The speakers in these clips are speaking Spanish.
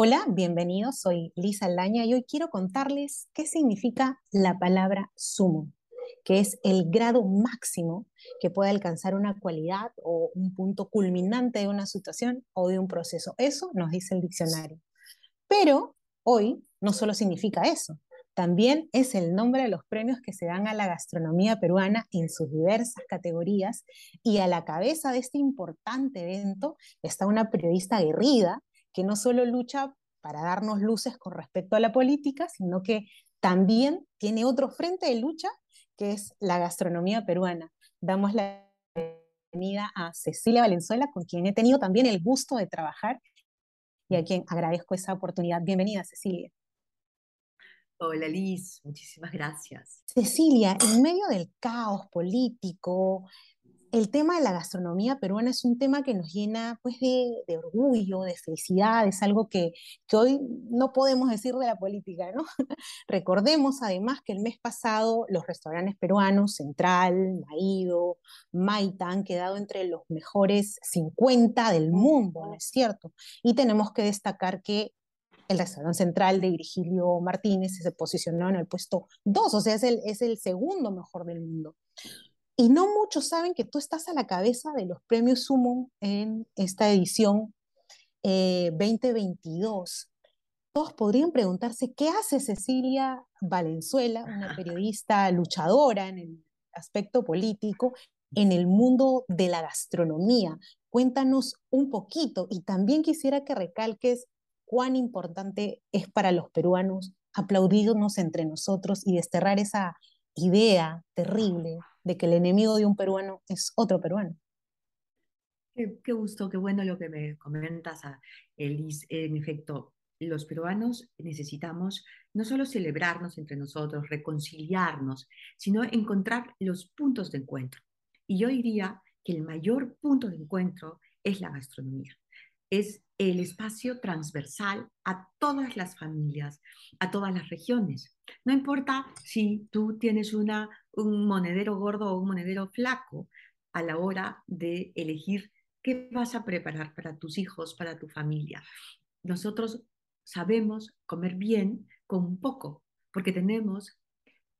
Hola, bienvenidos. Soy Lisa Aldaña y hoy quiero contarles qué significa la palabra sumo, que es el grado máximo que puede alcanzar una cualidad o un punto culminante de una situación o de un proceso. Eso nos dice el diccionario. Pero hoy no solo significa eso, también es el nombre de los premios que se dan a la gastronomía peruana en sus diversas categorías y a la cabeza de este importante evento está una periodista aguerrida que no solo lucha para darnos luces con respecto a la política, sino que también tiene otro frente de lucha, que es la gastronomía peruana. Damos la bienvenida a Cecilia Valenzuela, con quien he tenido también el gusto de trabajar y a quien agradezco esa oportunidad. Bienvenida, Cecilia. Hola Liz, muchísimas gracias. Cecilia, en medio del caos político, el tema de la gastronomía peruana es un tema que nos llena pues, de, orgullo, de felicidad, es algo que, hoy no podemos decir de la política, ¿no? Recordemos además que el mes pasado los restaurantes peruanos, Central, Maído, Maita, han quedado entre los mejores 50 del mundo, ¿no es cierto? Y tenemos que destacar que el restaurante central de Virgilio Martínez se posicionó en el puesto 2, o sea, es el, es el segundo mejor del mundo. Y no muchos saben que tú estás a la cabeza de los premios Sumo en esta edición 2022. Eh, Todos podrían preguntarse, ¿qué hace Cecilia Valenzuela, una periodista luchadora en el aspecto político, en el mundo de la gastronomía? Cuéntanos un poquito y también quisiera que recalques cuán importante es para los peruanos aplaudirnos entre nosotros y desterrar esa idea terrible de que el enemigo de un peruano es otro peruano. Qué, gusto, qué bueno lo que me comentas, Elis. En efecto, los peruanos necesitamos no solo celebrarnos entre nosotros, reconciliarnos, sino encontrar los puntos de encuentro. Y yo diría que el mayor punto de encuentro es la gastronomía. Es el espacio transversal a todas las familias, a todas las regiones. No importa si tú tienes una, un monedero gordo o un monedero flaco a la hora de elegir qué vas a preparar para tus hijos, para tu familia. Nosotros sabemos comer bien con poco, porque tenemos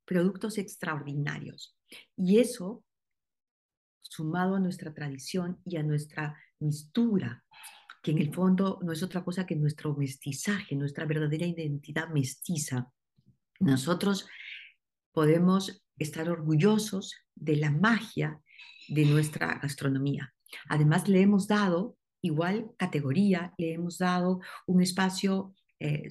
productos extraordinarios. Y eso, sumado a nuestra tradición y a nuestra mistura que en el fondo no es otra cosa que nuestro mestizaje, nuestra verdadera identidad mestiza. Nosotros podemos estar orgullosos de la magia de nuestra gastronomía. Además, le hemos dado igual categoría, le hemos dado un espacio eh,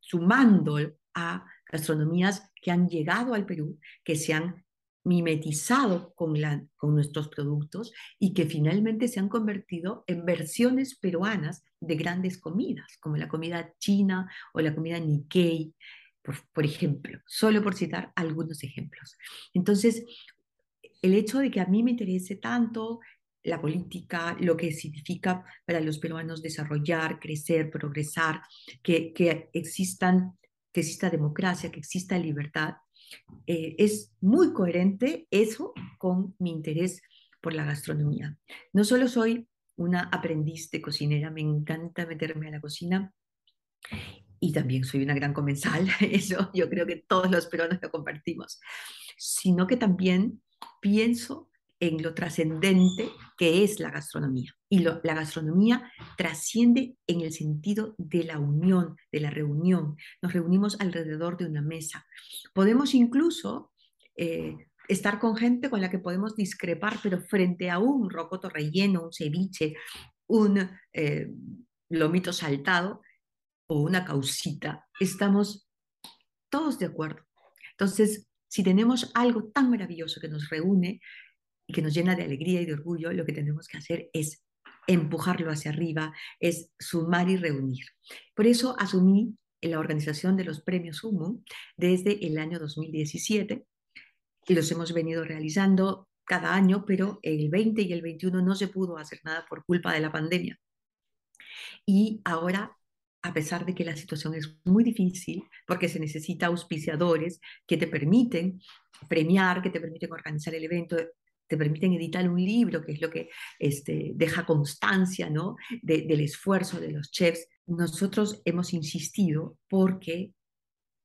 sumando a gastronomías que han llegado al Perú, que se han mimetizado con, con nuestros productos y que finalmente se han convertido en versiones peruanas de grandes comidas, como la comida china o la comida Nikkei, por, por ejemplo, solo por citar algunos ejemplos. Entonces, el hecho de que a mí me interese tanto la política, lo que significa para los peruanos desarrollar, crecer, progresar, que, que existan, que exista democracia, que exista libertad, eh, es muy coherente eso con mi interés por la gastronomía. No solo soy una aprendiz de cocinera, me encanta meterme a la cocina y también soy una gran comensal, eso yo creo que todos los peruanos lo compartimos, sino que también pienso en lo trascendente que es la gastronomía. Y la gastronomía trasciende en el sentido de la unión, de la reunión. Nos reunimos alrededor de una mesa. Podemos incluso eh, estar con gente con la que podemos discrepar, pero frente a un rocoto relleno, un ceviche, un eh, lomito saltado o una causita, estamos todos de acuerdo. Entonces, si tenemos algo tan maravilloso que nos reúne, y que nos llena de alegría y de orgullo, lo que tenemos que hacer es empujarlo hacia arriba, es sumar y reunir. Por eso asumí la organización de los premios Humo desde el año 2017 y los hemos venido realizando cada año, pero el 20 y el 21 no se pudo hacer nada por culpa de la pandemia. Y ahora a pesar de que la situación es muy difícil, porque se necesita auspiciadores que te permiten premiar, que te permiten organizar el evento, te permiten editar un libro, que es lo que este, deja constancia ¿no? del esfuerzo de los chefs. Nosotros hemos insistido porque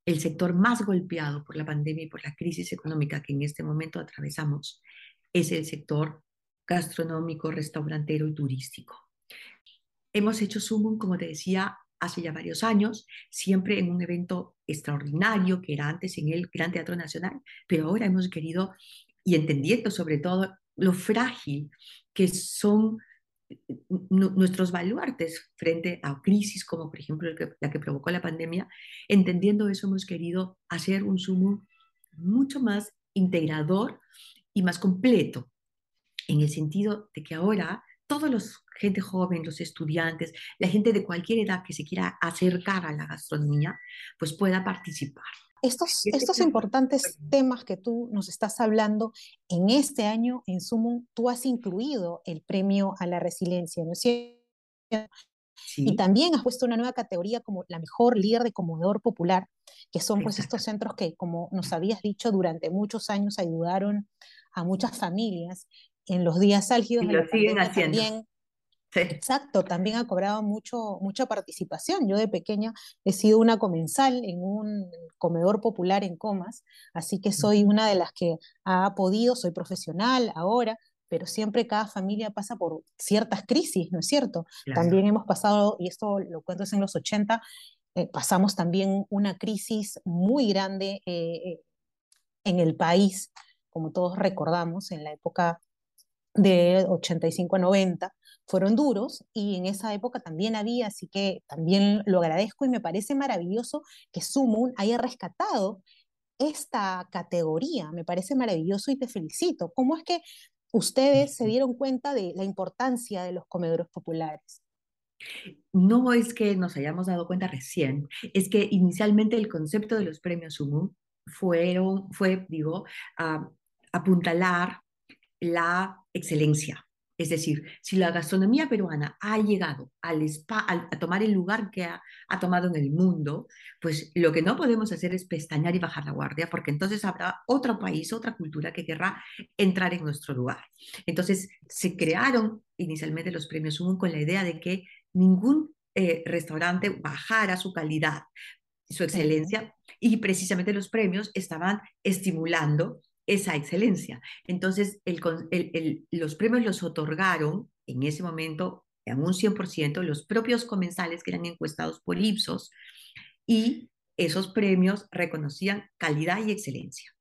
el sector más golpeado por la pandemia y por la crisis económica que en este momento atravesamos es el sector gastronómico, restaurantero y turístico. Hemos hecho Sumum, como te decía, hace ya varios años, siempre en un evento extraordinario que era antes en el Gran Teatro Nacional, pero ahora hemos querido, y entendiendo sobre todo lo frágil que son nuestros baluartes frente a crisis como por ejemplo la que provocó la pandemia, entendiendo eso hemos querido hacer un sumo mucho más integrador y más completo, en el sentido de que ahora todos los gente joven, los estudiantes, la gente de cualquier edad que se quiera acercar a la gastronomía, pues pueda participar. Estos, estos importantes temas que tú nos estás hablando, en este año en Sumo tú has incluido el premio a la resiliencia, ¿no es cierto? Y también has puesto una nueva categoría como la mejor líder de comedor popular, que son pues estos centros que, como nos habías dicho, durante muchos años ayudaron a muchas familias en los días álgidos. Y lo siguen haciendo. También, Exacto, también ha cobrado mucho, mucha participación. Yo de pequeña he sido una comensal en un comedor popular en Comas, así que soy una de las que ha podido, soy profesional ahora, pero siempre cada familia pasa por ciertas crisis, ¿no es cierto? También hemos pasado, y esto lo cuento es en los 80, eh, pasamos también una crisis muy grande eh, eh, en el país, como todos recordamos, en la época de 85 a 90, fueron duros y en esa época también había, así que también lo agradezco y me parece maravilloso que Sumun haya rescatado esta categoría, me parece maravilloso y te felicito. ¿Cómo es que ustedes se dieron cuenta de la importancia de los comedores populares? No es que nos hayamos dado cuenta recién, es que inicialmente el concepto de los premios Sumun fueron, fue, digo, apuntalar la excelencia, es decir, si la gastronomía peruana ha llegado al a tomar el lugar que ha, tomado en el mundo, pues lo que no podemos hacer es pestañear y bajar la guardia, porque entonces habrá otro país, otra cultura que querrá entrar en nuestro lugar. Entonces se crearon inicialmente los premios Humo con la idea de que ningún eh, restaurante bajara su calidad, su excelencia, y precisamente los premios estaban estimulando esa excelencia. Entonces, los premios los otorgaron en ese momento en un 100% los propios comensales que eran encuestados por Ipsos y esos premios reconocían calidad y excelencia.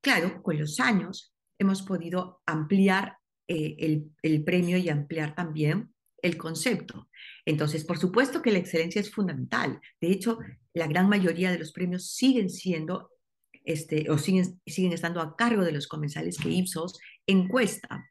Claro, con los años hemos podido ampliar eh, el, el premio y ampliar también el concepto. Entonces, por supuesto que la excelencia es fundamental. De hecho, la gran mayoría de los premios siguen siendo este, o siguen, siguen estando a cargo de los comensales que Ipsos encuesta.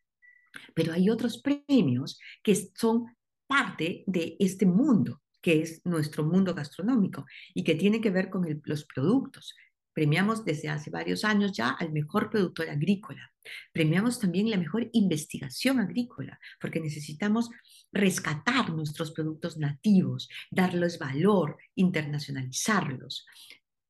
Pero hay otros premios que son parte de este mundo, que es nuestro mundo gastronómico y que tiene que ver con los productos. Premiamos desde hace varios años ya al mejor productor agrícola. Premiamos también la mejor investigación agrícola, porque necesitamos rescatar nuestros productos nativos, darles valor, internacionalizarlos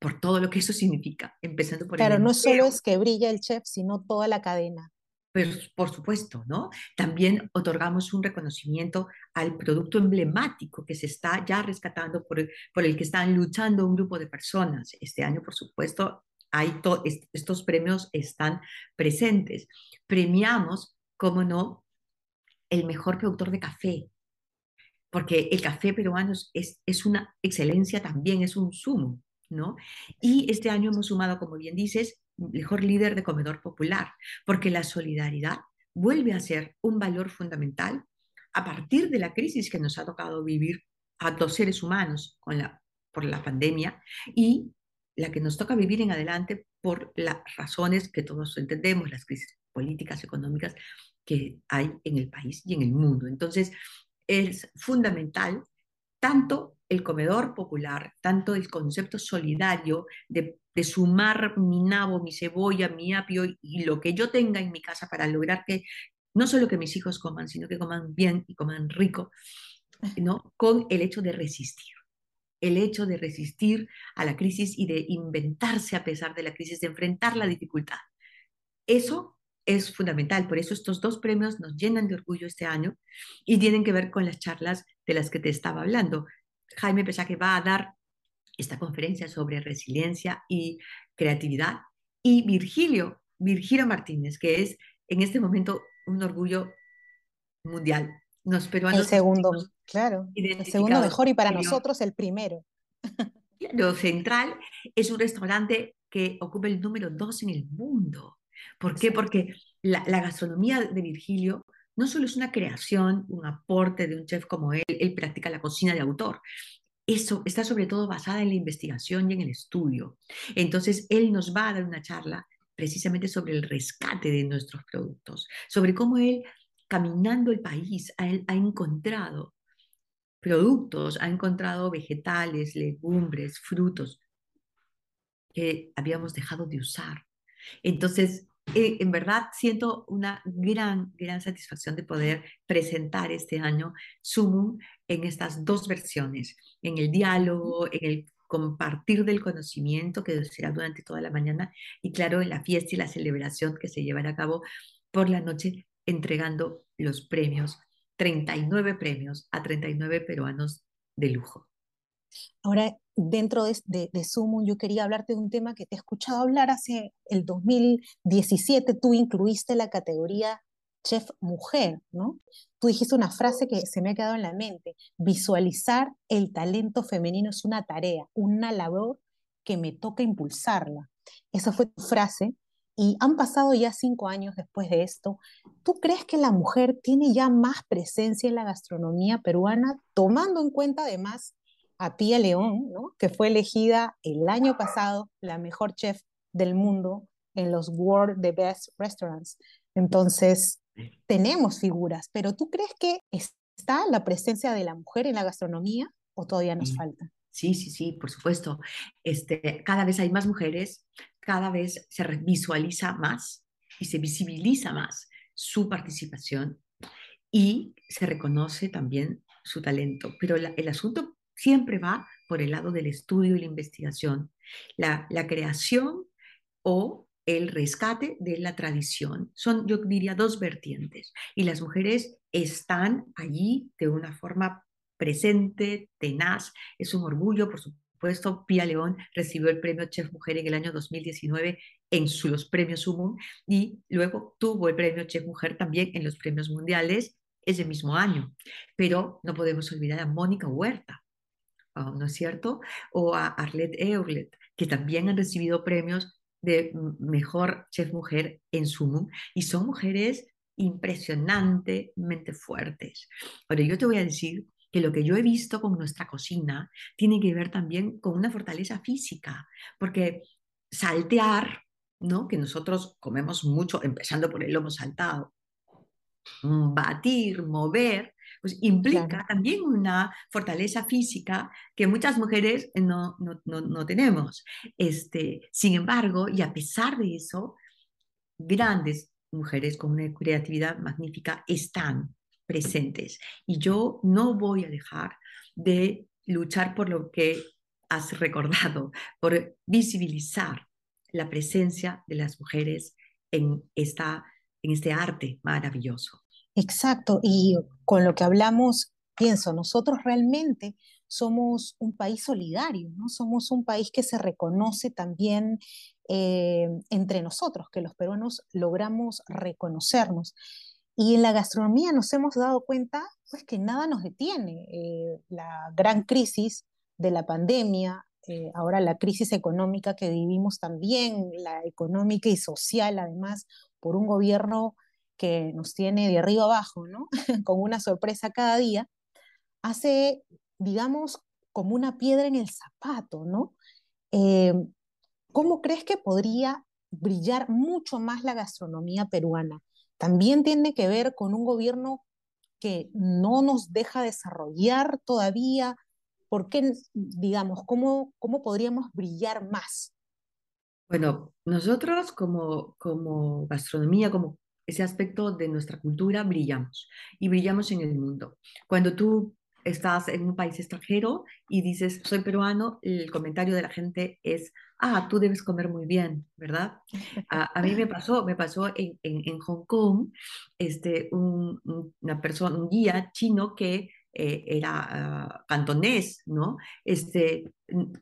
por todo lo que eso significa, empezando por Claro, no solo es que brilla el chef, sino toda la cadena. Pues, por supuesto, ¿no? También otorgamos un reconocimiento al producto emblemático que se está ya rescatando por, por el que están luchando un grupo de personas. Este año, por supuesto, hay estos premios están presentes. Premiamos, como no, el mejor productor de café, porque el café peruano es, es una excelencia también, es un sumo. Y este año hemos sumado, como bien dices, mejor líder de comedor popular, porque la solidaridad vuelve a ser un valor fundamental a partir de la crisis que nos ha tocado vivir a dos seres humanos con la, por la pandemia y la que nos toca vivir en adelante por las razones que todos entendemos, las crisis políticas, económicas que hay en el país y en el mundo. Entonces, es fundamental tanto el comedor popular, tanto el concepto solidario de, sumar mi nabo, mi cebolla, mi apio y lo que yo tenga en mi casa para lograr que no solo que mis hijos coman, sino que coman bien y coman rico, ¿no? con el hecho de resistir. El hecho de resistir a la crisis y de inventarse a pesar de la crisis, de enfrentar la dificultad. Eso es fundamental. Por eso estos dos premios nos llenan de orgullo este año y tienen que ver con las charlas de las que te estaba hablando. Jaime que va a dar esta conferencia sobre resiliencia y creatividad y Virgilio, Virgilio Martínez, que es en este momento un orgullo mundial. Los peruanos el segundo, claro, el segundo mejor y para nosotros el primero. Lo central es un restaurante que ocupa el número dos en el mundo. ¿Por qué? Porque la, gastronomía de Virgilio no solo es una creación, un aporte de un chef como él, él practica la cocina de autor. Eso está sobre todo basada en la investigación y en el estudio. Entonces, él nos va a dar una charla precisamente sobre el rescate de nuestros productos, sobre cómo él, caminando el país, ha, ha encontrado productos, ha encontrado vegetales, legumbres, frutos que habíamos dejado de usar. Entonces, eh, en verdad siento una gran, gran satisfacción de poder presentar este año Sumum en estas dos versiones, en el diálogo, en el compartir del conocimiento que será durante toda la mañana y claro, en la fiesta y la celebración que se llevará a cabo por la noche entregando los premios, 39 premios a 39 peruanos de lujo. Ahora, dentro de, de, de yo quería hablarte de un tema que te he escuchado hablar hace el 2017. Tú incluiste la categoría chef mujer, ¿no? Tú dijiste una frase que se me ha quedado en la mente. Visualizar el talento femenino es una tarea, una labor que me toca impulsarla. Esa fue tu frase. Y han pasado ya cinco años después de esto. ¿Tú crees que la mujer tiene ya más presencia en la gastronomía peruana, tomando en cuenta además a Pia León, ¿no? que fue elegida el año pasado la mejor chef del mundo en los World The Best Restaurants. Entonces, tenemos figuras, pero ¿tú crees que está la presencia de la mujer en la gastronomía o todavía nos falta? Sí, sí, sí, por supuesto. Este, cada vez hay más mujeres, cada vez se visualiza más y se visibiliza más su participación y se reconoce también su talento. Pero el asunto siempre va por el lado del estudio y la investigación, la, creación o el rescate de la tradición. Son, yo diría, dos vertientes. Y las mujeres están allí de una forma presente, tenaz. Es un orgullo, por supuesto. Pía León recibió el premio Chef Mujer en el año 2019 en los premios Sumum y luego tuvo el premio Chef Mujer también en los premios mundiales ese mismo año. Pero no podemos olvidar a Mónica Huerta, ¿no es cierto? O a Arlette Euglet, que también han recibido premios de mejor chef mujer en Sumum y son mujeres impresionantemente fuertes. Ahora, yo te voy a decir que lo que yo he visto con nuestra cocina tiene que ver también con una fortaleza física, porque saltear, ¿no? Que nosotros comemos mucho, empezando por el lomo saltado, batir, mover, pues implica también una fortaleza física que muchas mujeres no, no, tenemos. Este, sin embargo, y a pesar de eso, grandes mujeres con una creatividad magnífica están presentes. Y yo no voy a dejar de luchar por lo que has recordado, por visibilizar la presencia de las mujeres en, esta, en este arte maravilloso. Exacto, y con lo que hablamos, pienso, nosotros realmente somos un país solidario, ¿no? Somos un país que se reconoce también eh, entre nosotros, que los peruanos logramos reconocernos. Y en la gastronomía nos hemos dado cuenta, pues, que nada nos detiene. Eh, la gran crisis de la pandemia, eh, ahora la crisis económica que vivimos también, la económica y social, además, por un gobierno que nos tiene de arriba abajo, ¿no? Con una sorpresa cada día, hace, digamos, como una piedra en el zapato, ¿no? Eh, ¿Cómo crees que podría brillar mucho más la gastronomía peruana? También tiene que ver con un gobierno que no nos deja desarrollar todavía. ¿Por qué, digamos, cómo, cómo podríamos brillar más? Bueno, nosotros como, como gastronomía, como ese aspecto de nuestra cultura brillamos y brillamos en el mundo. Cuando tú estás en un país extranjero y dices, soy peruano, el comentario de la gente es, ah, tú debes comer muy bien, ¿verdad? A, mí me pasó, me pasó en, en, Hong Kong, este, un, una persona, un guía chino que eh, era ah, cantonés, ¿no? Este,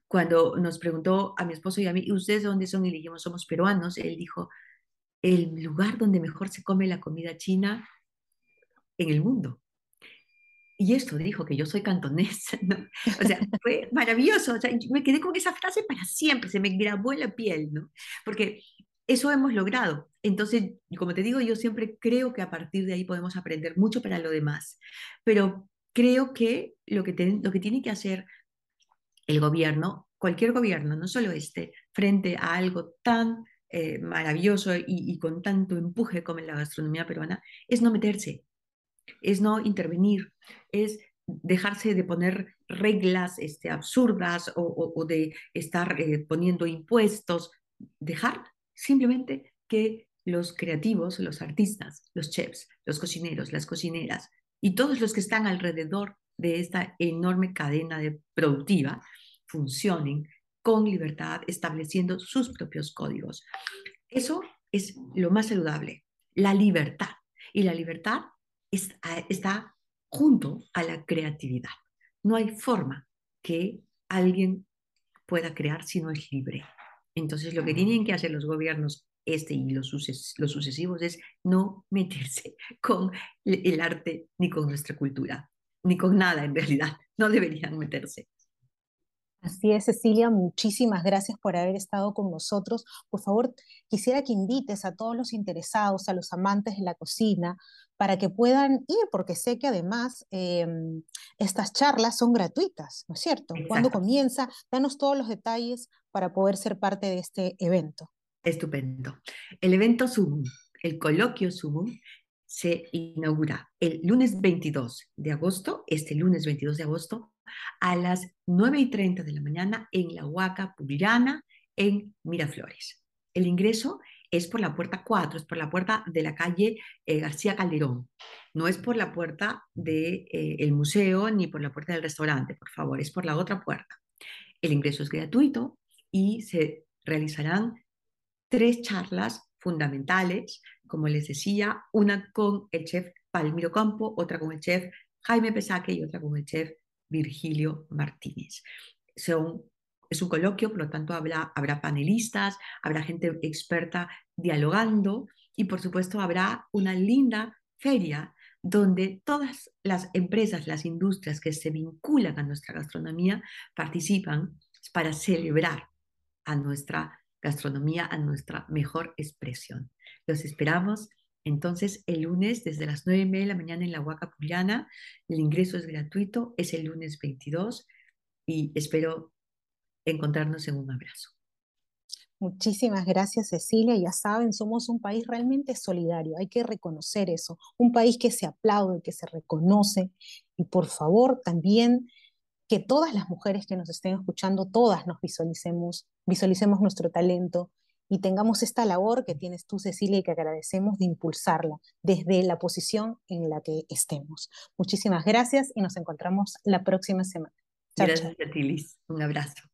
cuando nos preguntó a mi esposo y a mí, ¿y ustedes dónde son? Y dijimos, somos peruanos, él dijo, el lugar donde mejor se come la comida china en el mundo y esto dijo que yo soy cantonés, ¿no? O sea, fue maravilloso, o sea, me quedé con esa frase para siempre, se me grabó en la piel, ¿no? Porque eso hemos logrado. Entonces, como te digo, yo siempre creo que a partir de ahí podemos aprender mucho para lo demás, pero creo que lo que, lo que tiene que hacer el gobierno, cualquier gobierno, no solo este, frente a algo tan eh, maravilloso y, con tanto empuje como en la gastronomía peruana, es no meterse, es no intervenir, es dejarse de poner reglas este, absurdas o, de estar eh, poniendo impuestos, dejar simplemente que los creativos, los artistas, los chefs, los cocineros, las cocineras y todos los que están alrededor de esta enorme cadena de productiva funcionen con libertad, estableciendo sus propios códigos. Eso es lo más saludable, la libertad. Y la libertad está junto a la creatividad. No hay forma que alguien pueda crear si no es libre. Entonces, lo que tienen que hacer los gobiernos, este y los, los sucesivos, es no meterse con el arte ni con nuestra cultura, ni con nada en realidad. No deberían meterse. Así es, Cecilia, muchísimas gracias por haber estado con nosotros. Por favor, quisiera que invites a todos los interesados, a los amantes de la cocina, para que puedan ir, porque sé que además em, estas charlas son gratuitas, ¿no es cierto? ¿Cuándo comienza? Danos todos los detalles para poder ser parte de este evento. Estupendo. El evento Zoom, el coloquio Zoom, se inaugura el lunes 22 de agosto, este lunes 22 de agosto, a las 9 y 30 de la mañana en la Huaca Pubilana, en Miraflores. El ingreso es por la puerta 4, es por la puerta de la calle eh, García Calderón. No es por la puerta del de, eh, museo ni por la puerta del restaurante, por favor, es por la otra puerta. El ingreso es gratuito y se realizarán tres charlas fundamentales, como les decía, una con el chef Palmiro Campo, otra con el chef Jaime Pesaque y otra con el chef Virgilio Martínez. Es un coloquio, por lo tanto habrá, habrá panelistas, habrá gente experta dialogando y por supuesto habrá una linda feria donde todas las empresas, las industrias que se vinculan a nuestra gastronomía participan para celebrar a nuestra gastronomía, a nuestra mejor expresión. Los esperamos entonces, el lunes, desde las 9 y media de la mañana en la Huaca Puliana, el ingreso es gratuito, es el lunes 22 y espero encontrarnos en un abrazo. Muchísimas gracias, Cecilia. Ya saben, somos un país realmente solidario, hay que reconocer eso, un país que se aplaude, que se reconoce y por favor también que todas las mujeres que nos estén escuchando, todas nos visualicemos, visualicemos nuestro talento, y tengamos esta labor que tienes tú, Cecilia, y que agradecemos de impulsarla desde la posición en la que estemos. Muchísimas gracias y nos encontramos la próxima semana. gracias a ti, Liz. Un abrazo.